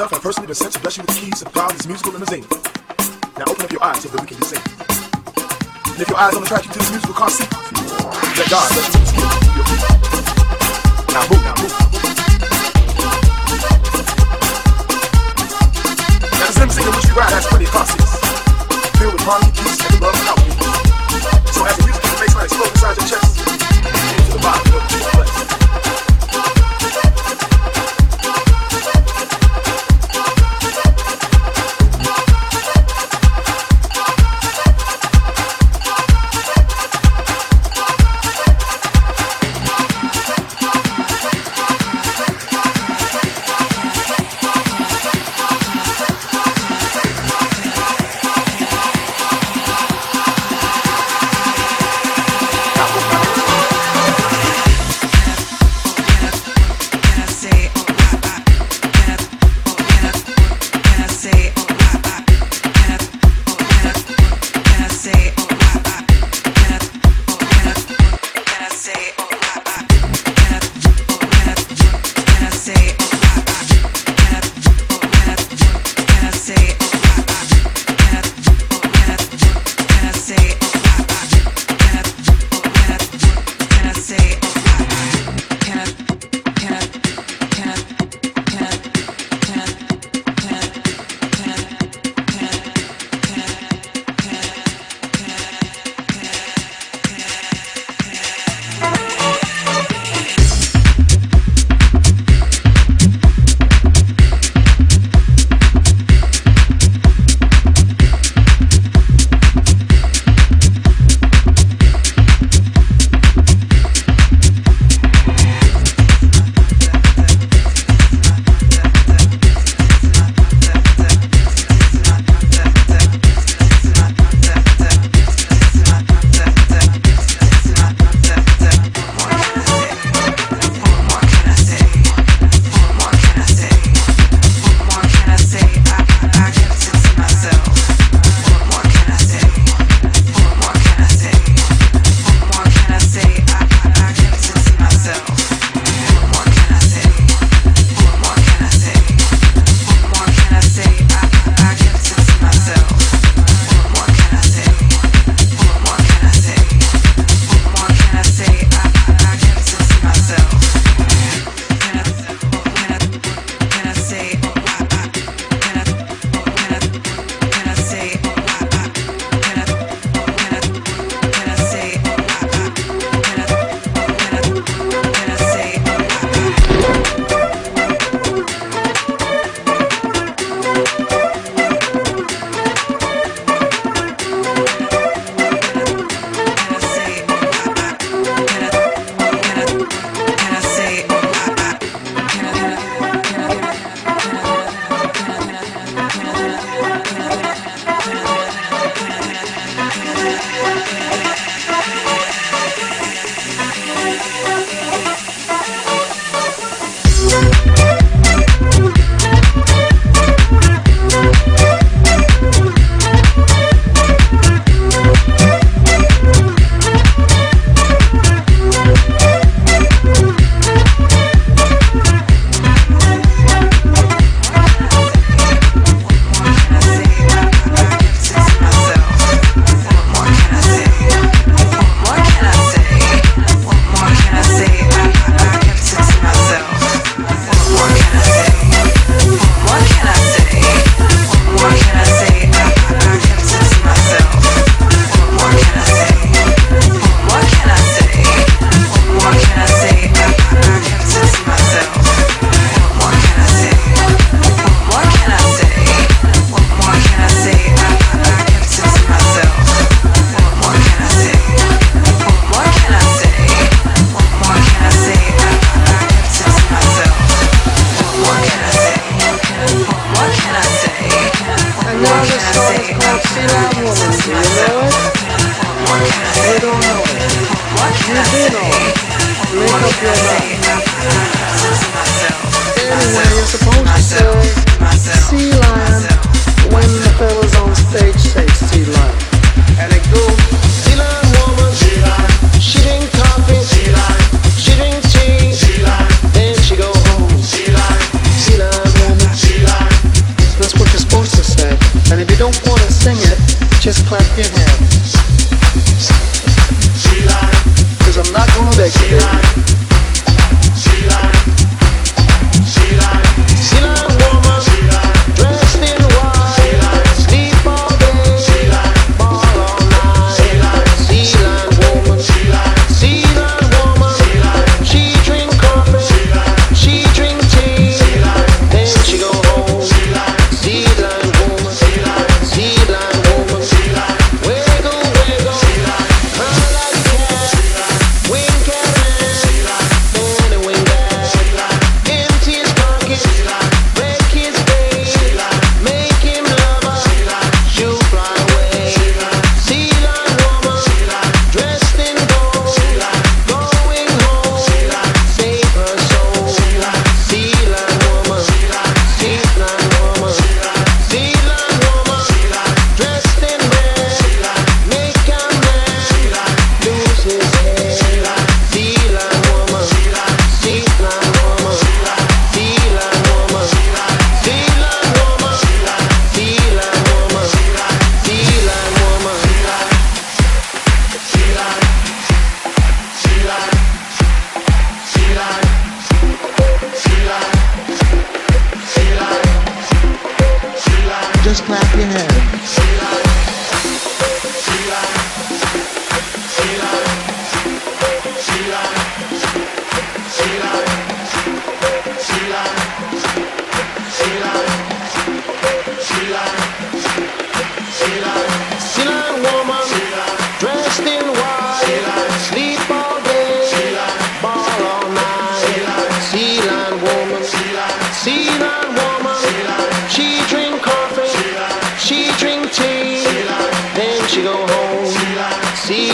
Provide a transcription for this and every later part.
myself have personally been sent to bless you with the keys of God, His musical limousine. Now open up your eyes so that we can be saved. And if your eyes don't attract you to this musical conceit, let God bless you with His gift. Now move, now move. Now the slim singer which we ride has plenty of concerts. Filled with harmony,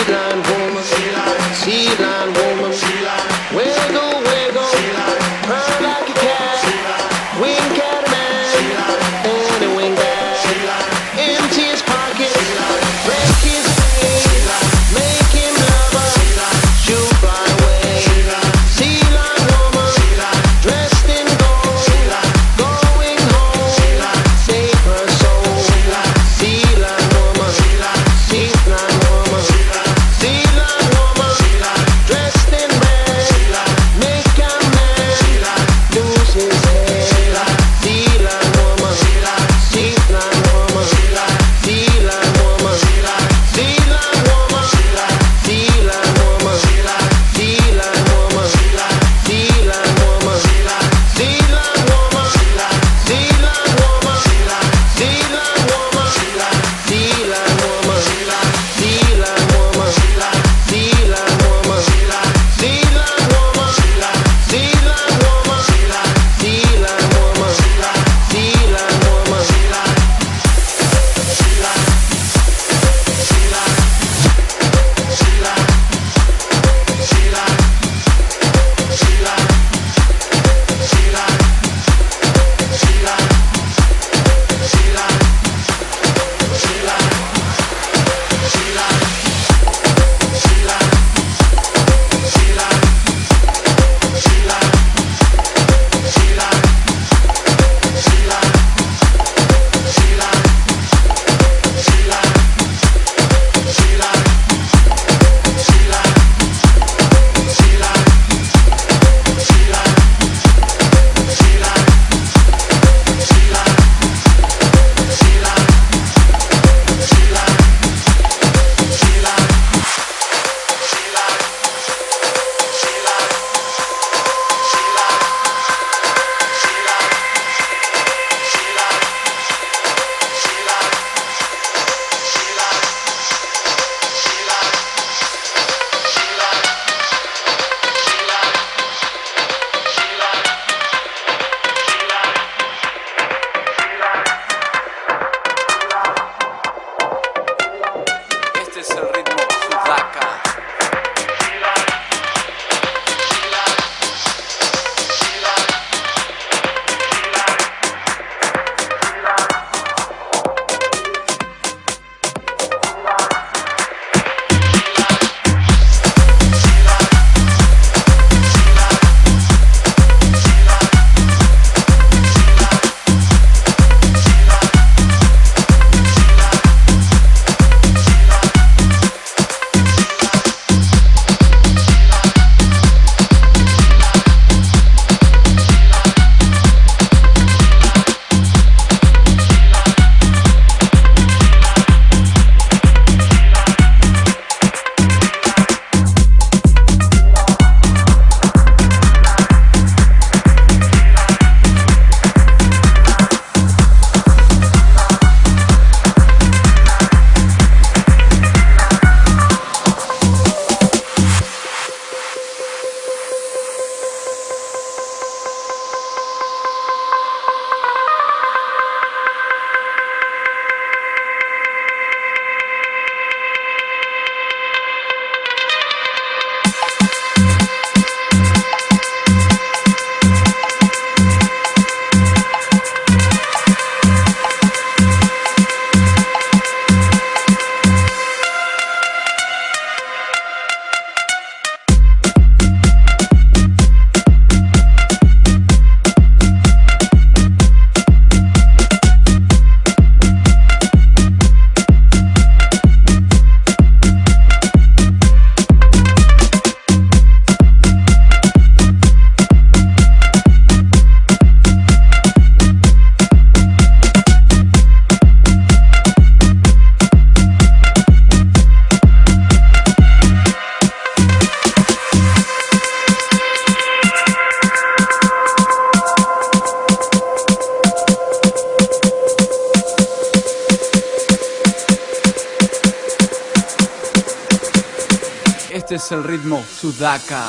freedom. атака!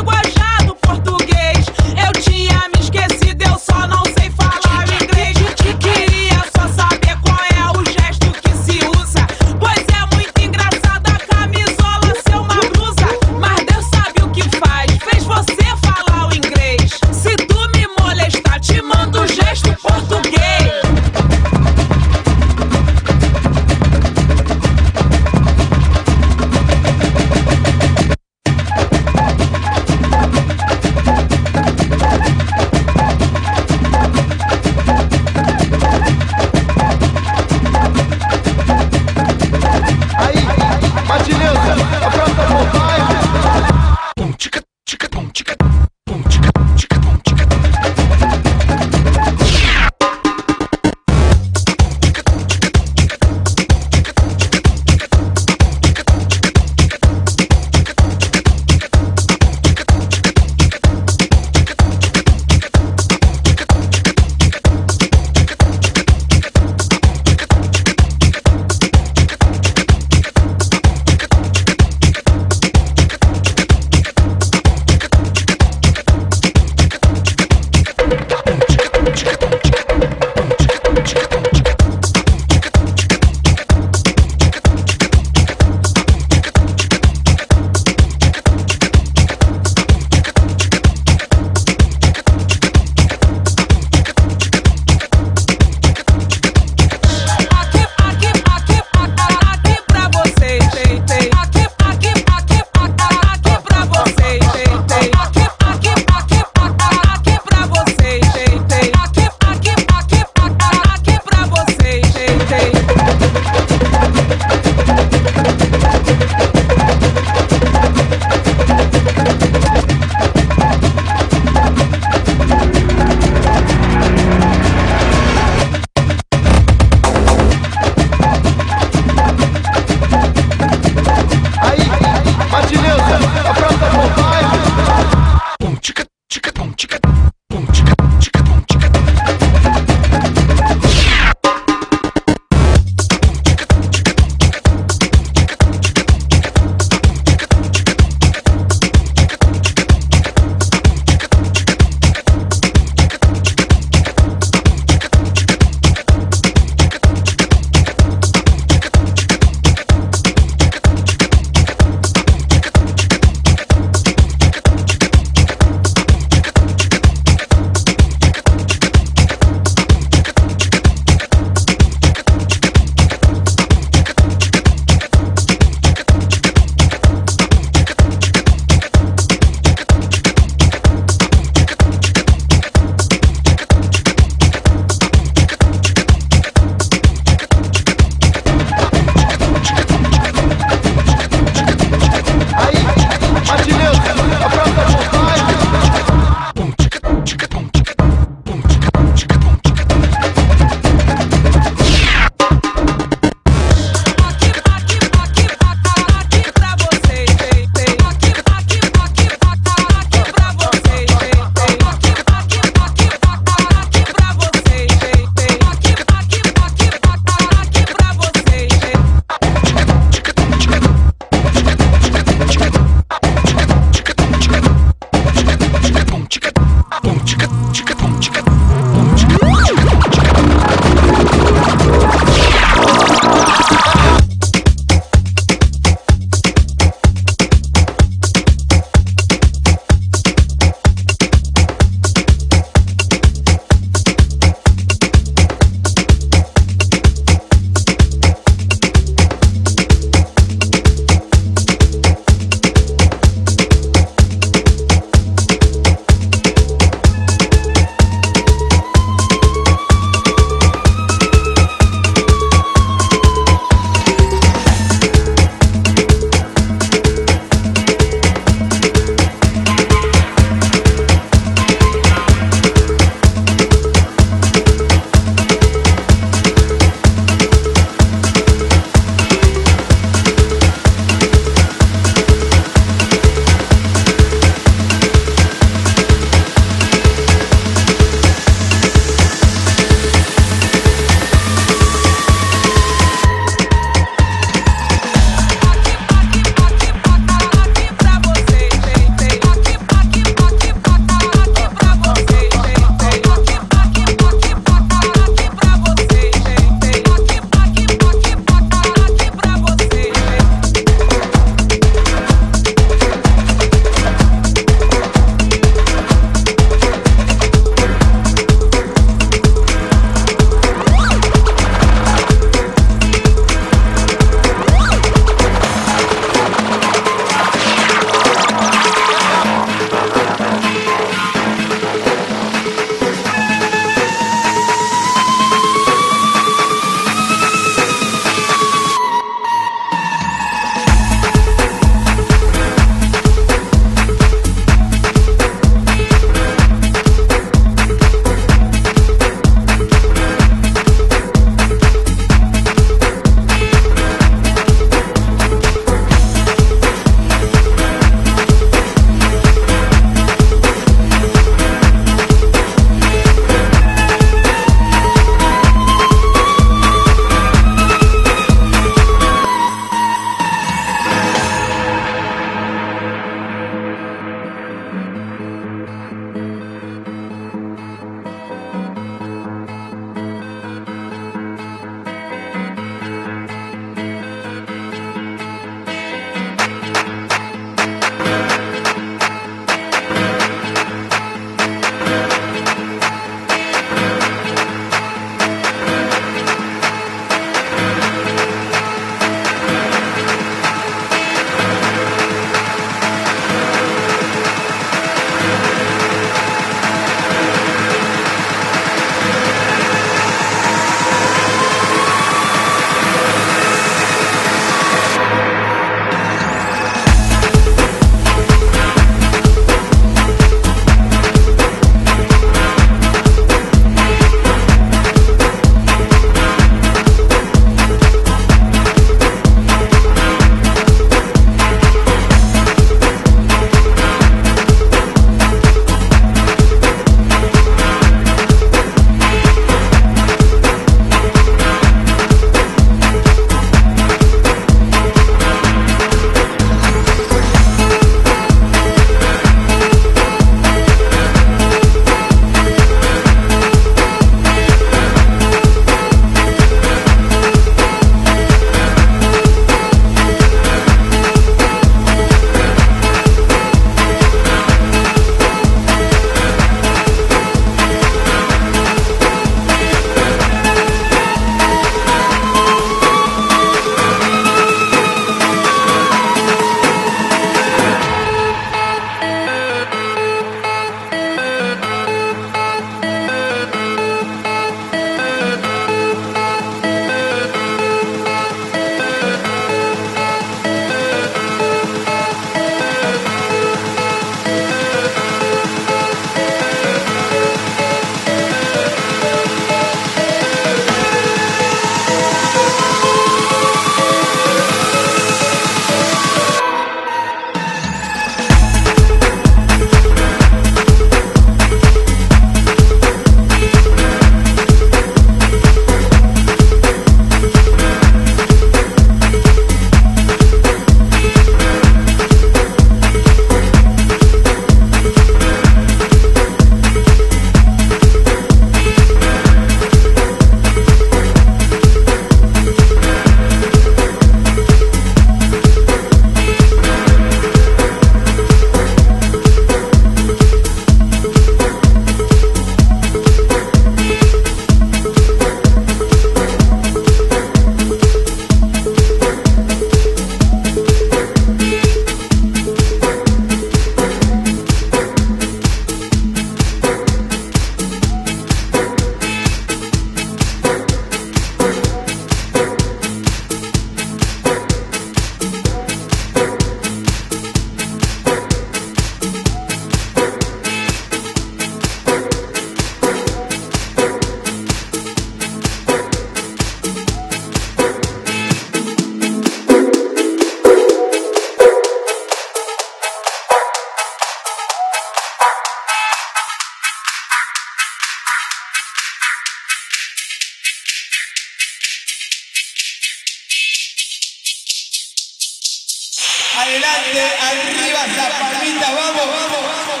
Adelante, arriba, esa palmita, vamos, vamos, vamos.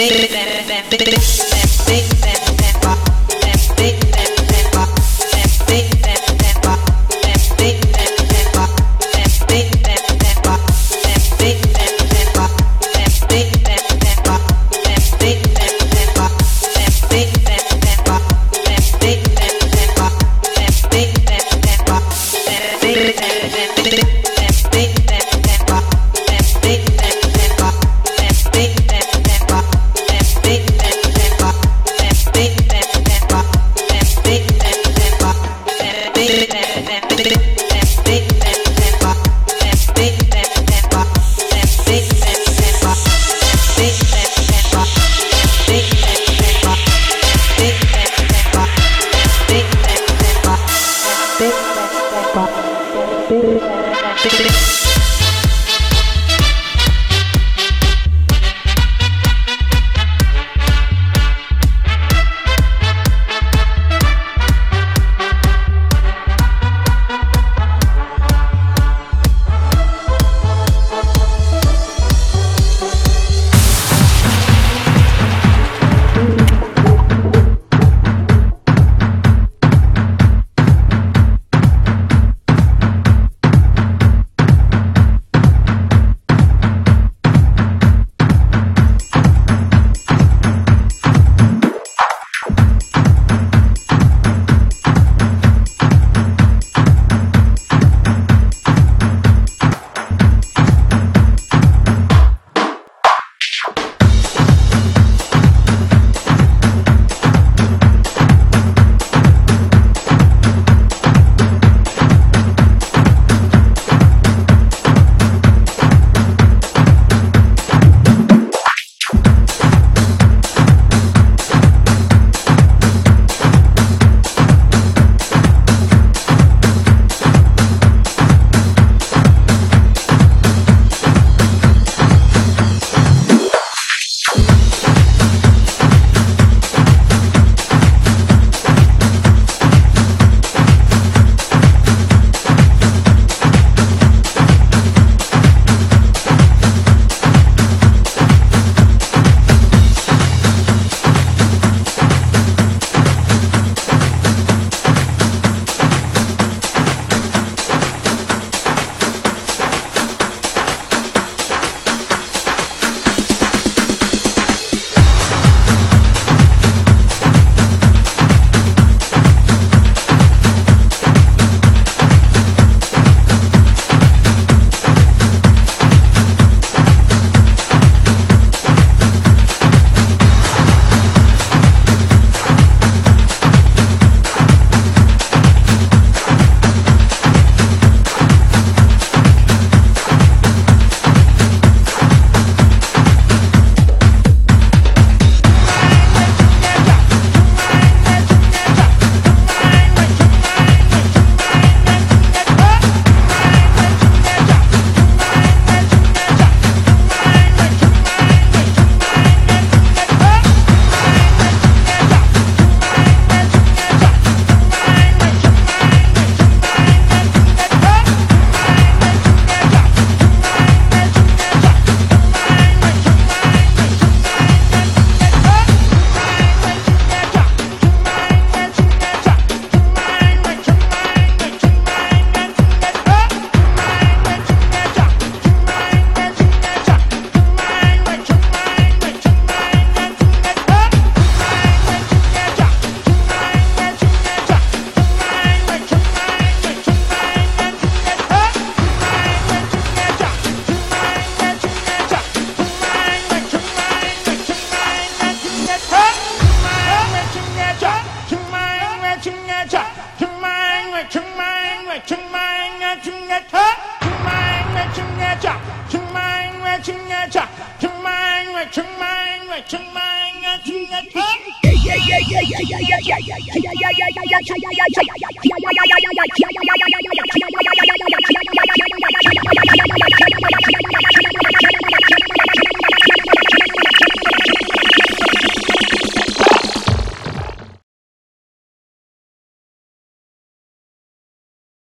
baby, baby, baby.